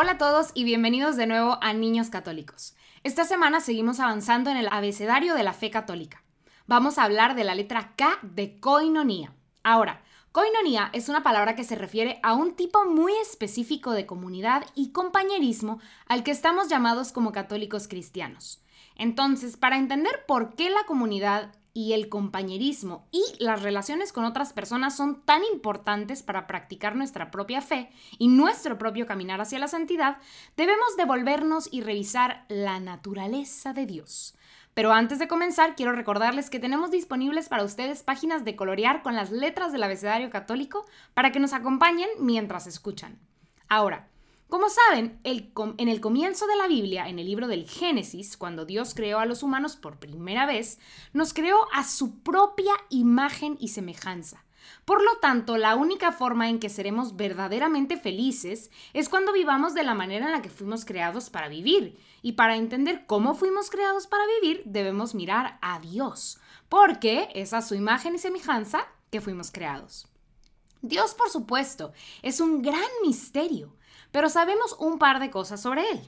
Hola a todos y bienvenidos de nuevo a Niños Católicos. Esta semana seguimos avanzando en el abecedario de la fe católica. Vamos a hablar de la letra K de coinonía. Ahora, coinonía es una palabra que se refiere a un tipo muy específico de comunidad y compañerismo al que estamos llamados como católicos cristianos. Entonces, para entender por qué la comunidad y el compañerismo y las relaciones con otras personas son tan importantes para practicar nuestra propia fe y nuestro propio caminar hacia la santidad, debemos devolvernos y revisar la naturaleza de Dios. Pero antes de comenzar, quiero recordarles que tenemos disponibles para ustedes páginas de colorear con las letras del abecedario católico para que nos acompañen mientras escuchan. Ahora, como saben, en el comienzo de la Biblia, en el libro del Génesis, cuando Dios creó a los humanos por primera vez, nos creó a su propia imagen y semejanza. Por lo tanto, la única forma en que seremos verdaderamente felices es cuando vivamos de la manera en la que fuimos creados para vivir. Y para entender cómo fuimos creados para vivir, debemos mirar a Dios, porque es a su imagen y semejanza que fuimos creados. Dios, por supuesto, es un gran misterio pero sabemos un par de cosas sobre él.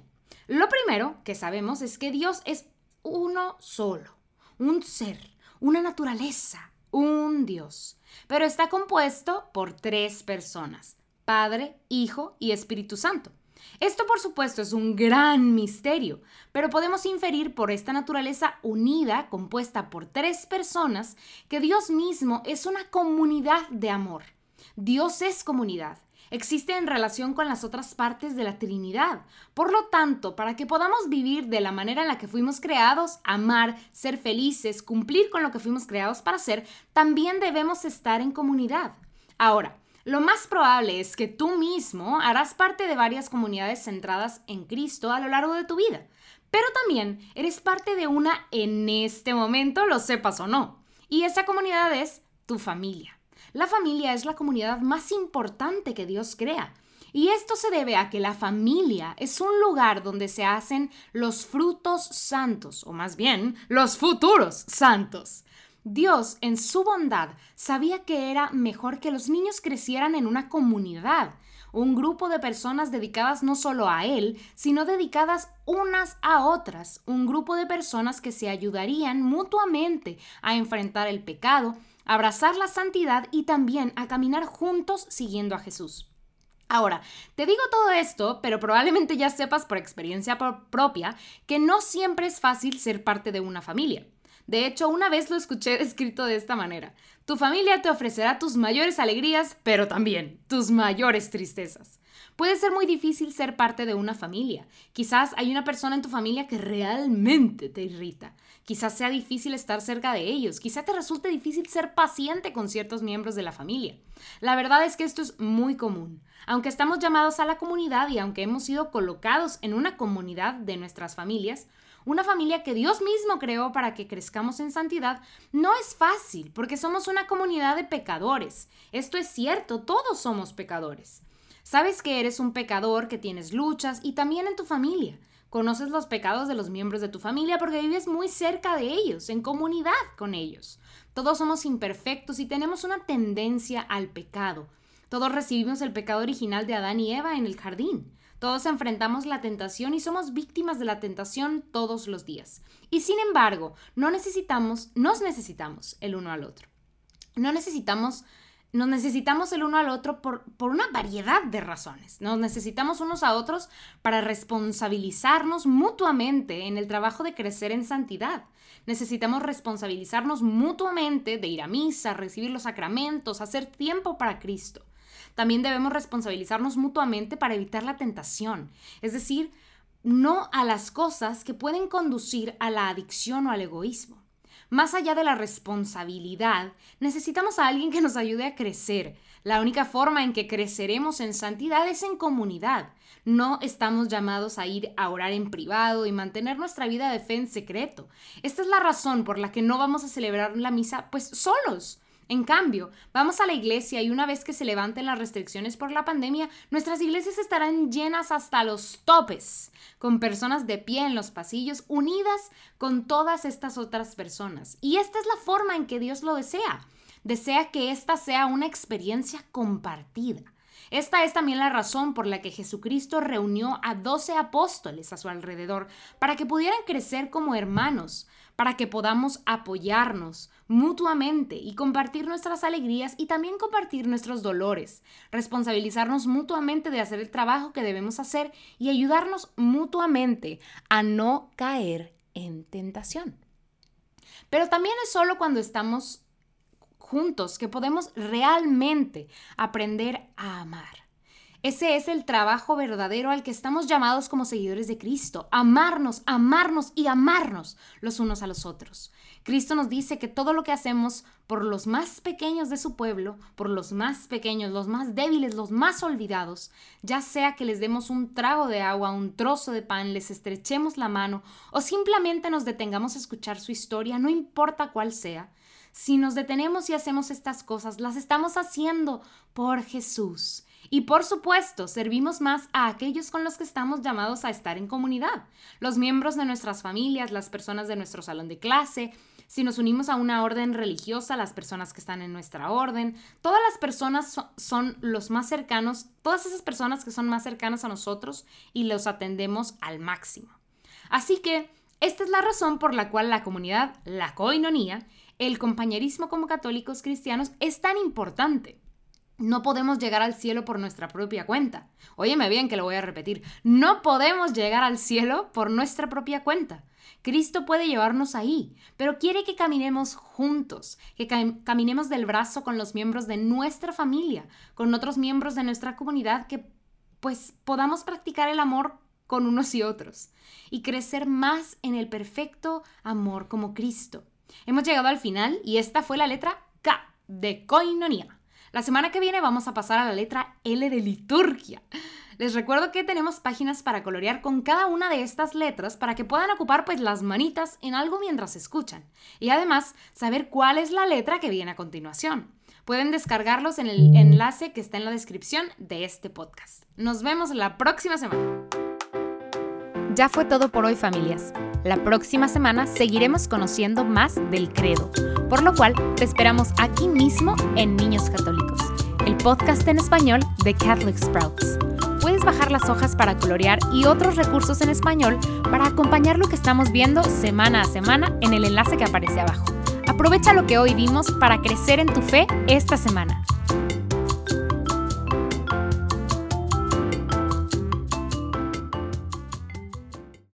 Lo primero que sabemos es que Dios es uno solo, un ser, una naturaleza, un Dios, pero está compuesto por tres personas, Padre, Hijo y Espíritu Santo. Esto por supuesto es un gran misterio, pero podemos inferir por esta naturaleza unida, compuesta por tres personas, que Dios mismo es una comunidad de amor. Dios es comunidad existe en relación con las otras partes de la Trinidad. Por lo tanto, para que podamos vivir de la manera en la que fuimos creados, amar, ser felices, cumplir con lo que fuimos creados para ser, también debemos estar en comunidad. Ahora, lo más probable es que tú mismo harás parte de varias comunidades centradas en Cristo a lo largo de tu vida, pero también eres parte de una en este momento, lo sepas o no. Y esa comunidad es tu familia. La familia es la comunidad más importante que Dios crea. Y esto se debe a que la familia es un lugar donde se hacen los frutos santos, o más bien, los futuros santos. Dios, en su bondad, sabía que era mejor que los niños crecieran en una comunidad, un grupo de personas dedicadas no solo a Él, sino dedicadas unas a otras, un grupo de personas que se ayudarían mutuamente a enfrentar el pecado abrazar la santidad y también a caminar juntos siguiendo a Jesús. Ahora, te digo todo esto, pero probablemente ya sepas por experiencia propia que no siempre es fácil ser parte de una familia. De hecho, una vez lo escuché descrito de esta manera. Tu familia te ofrecerá tus mayores alegrías, pero también tus mayores tristezas. Puede ser muy difícil ser parte de una familia. Quizás hay una persona en tu familia que realmente te irrita. Quizás sea difícil estar cerca de ellos. Quizás te resulte difícil ser paciente con ciertos miembros de la familia. La verdad es que esto es muy común. Aunque estamos llamados a la comunidad y aunque hemos sido colocados en una comunidad de nuestras familias, una familia que Dios mismo creó para que crezcamos en santidad, no es fácil porque somos una comunidad de pecadores. Esto es cierto, todos somos pecadores. Sabes que eres un pecador, que tienes luchas y también en tu familia. Conoces los pecados de los miembros de tu familia porque vives muy cerca de ellos, en comunidad con ellos. Todos somos imperfectos y tenemos una tendencia al pecado. Todos recibimos el pecado original de Adán y Eva en el jardín. Todos enfrentamos la tentación y somos víctimas de la tentación todos los días. Y sin embargo, no necesitamos, nos necesitamos el uno al otro. No necesitamos nos necesitamos el uno al otro por, por, una variedad de razones. Nos necesitamos unos a otros para responsabilizarnos mutuamente en el trabajo de crecer en santidad. Necesitamos responsabilizarnos mutuamente de ir a misa, recibir los sacramentos, hacer tiempo para Cristo. También debemos responsabilizarnos mutuamente para evitar la tentación, es decir, no a las cosas que pueden conducir a la adicción o al egoísmo. Más allá de la responsabilidad, necesitamos a alguien que nos ayude a crecer. La única forma en que creceremos en santidad es en comunidad. No estamos llamados a ir a orar en privado y mantener nuestra vida de fe en secreto. Esta es la razón por la que no vamos a celebrar la misa pues solos. En cambio, vamos a la iglesia y una vez que se levanten las restricciones por la pandemia, nuestras iglesias estarán llenas hasta los topes, con personas de pie en los pasillos, unidas con todas estas otras personas. Y esta es la forma en que Dios lo desea. Desea que esta sea una experiencia compartida. Esta es también la razón por la que Jesucristo reunió a doce apóstoles a su alrededor, para que pudieran crecer como hermanos, para que podamos apoyarnos mutuamente y compartir nuestras alegrías y también compartir nuestros dolores, responsabilizarnos mutuamente de hacer el trabajo que debemos hacer y ayudarnos mutuamente a no caer en tentación. Pero también es solo cuando estamos juntos que podemos realmente aprender a amar. Ese es el trabajo verdadero al que estamos llamados como seguidores de Cristo. Amarnos, amarnos y amarnos los unos a los otros. Cristo nos dice que todo lo que hacemos por los más pequeños de su pueblo, por los más pequeños, los más débiles, los más olvidados, ya sea que les demos un trago de agua, un trozo de pan, les estrechemos la mano o simplemente nos detengamos a escuchar su historia, no importa cuál sea, si nos detenemos y hacemos estas cosas, las estamos haciendo por Jesús. Y por supuesto, servimos más a aquellos con los que estamos llamados a estar en comunidad, los miembros de nuestras familias, las personas de nuestro salón de clase, si nos unimos a una orden religiosa, las personas que están en nuestra orden, todas las personas son los más cercanos, todas esas personas que son más cercanas a nosotros y los atendemos al máximo. Así que esta es la razón por la cual la comunidad, la coinonía, el compañerismo como católicos cristianos es tan importante. No podemos llegar al cielo por nuestra propia cuenta. Óyeme bien que lo voy a repetir. No podemos llegar al cielo por nuestra propia cuenta. Cristo puede llevarnos ahí, pero quiere que caminemos juntos, que caminemos del brazo con los miembros de nuestra familia, con otros miembros de nuestra comunidad, que pues podamos practicar el amor con unos y otros y crecer más en el perfecto amor como Cristo. Hemos llegado al final y esta fue la letra K de koinonia. La semana que viene vamos a pasar a la letra L de liturgia. Les recuerdo que tenemos páginas para colorear con cada una de estas letras para que puedan ocupar pues las manitas en algo mientras escuchan y además saber cuál es la letra que viene a continuación. Pueden descargarlos en el enlace que está en la descripción de este podcast. Nos vemos la próxima semana. Ya fue todo por hoy familias. La próxima semana seguiremos conociendo más del credo, por lo cual te esperamos aquí mismo en Niños Católicos, el podcast en español de Catholic Sprouts. Puedes bajar las hojas para colorear y otros recursos en español para acompañar lo que estamos viendo semana a semana en el enlace que aparece abajo. Aprovecha lo que hoy vimos para crecer en tu fe esta semana.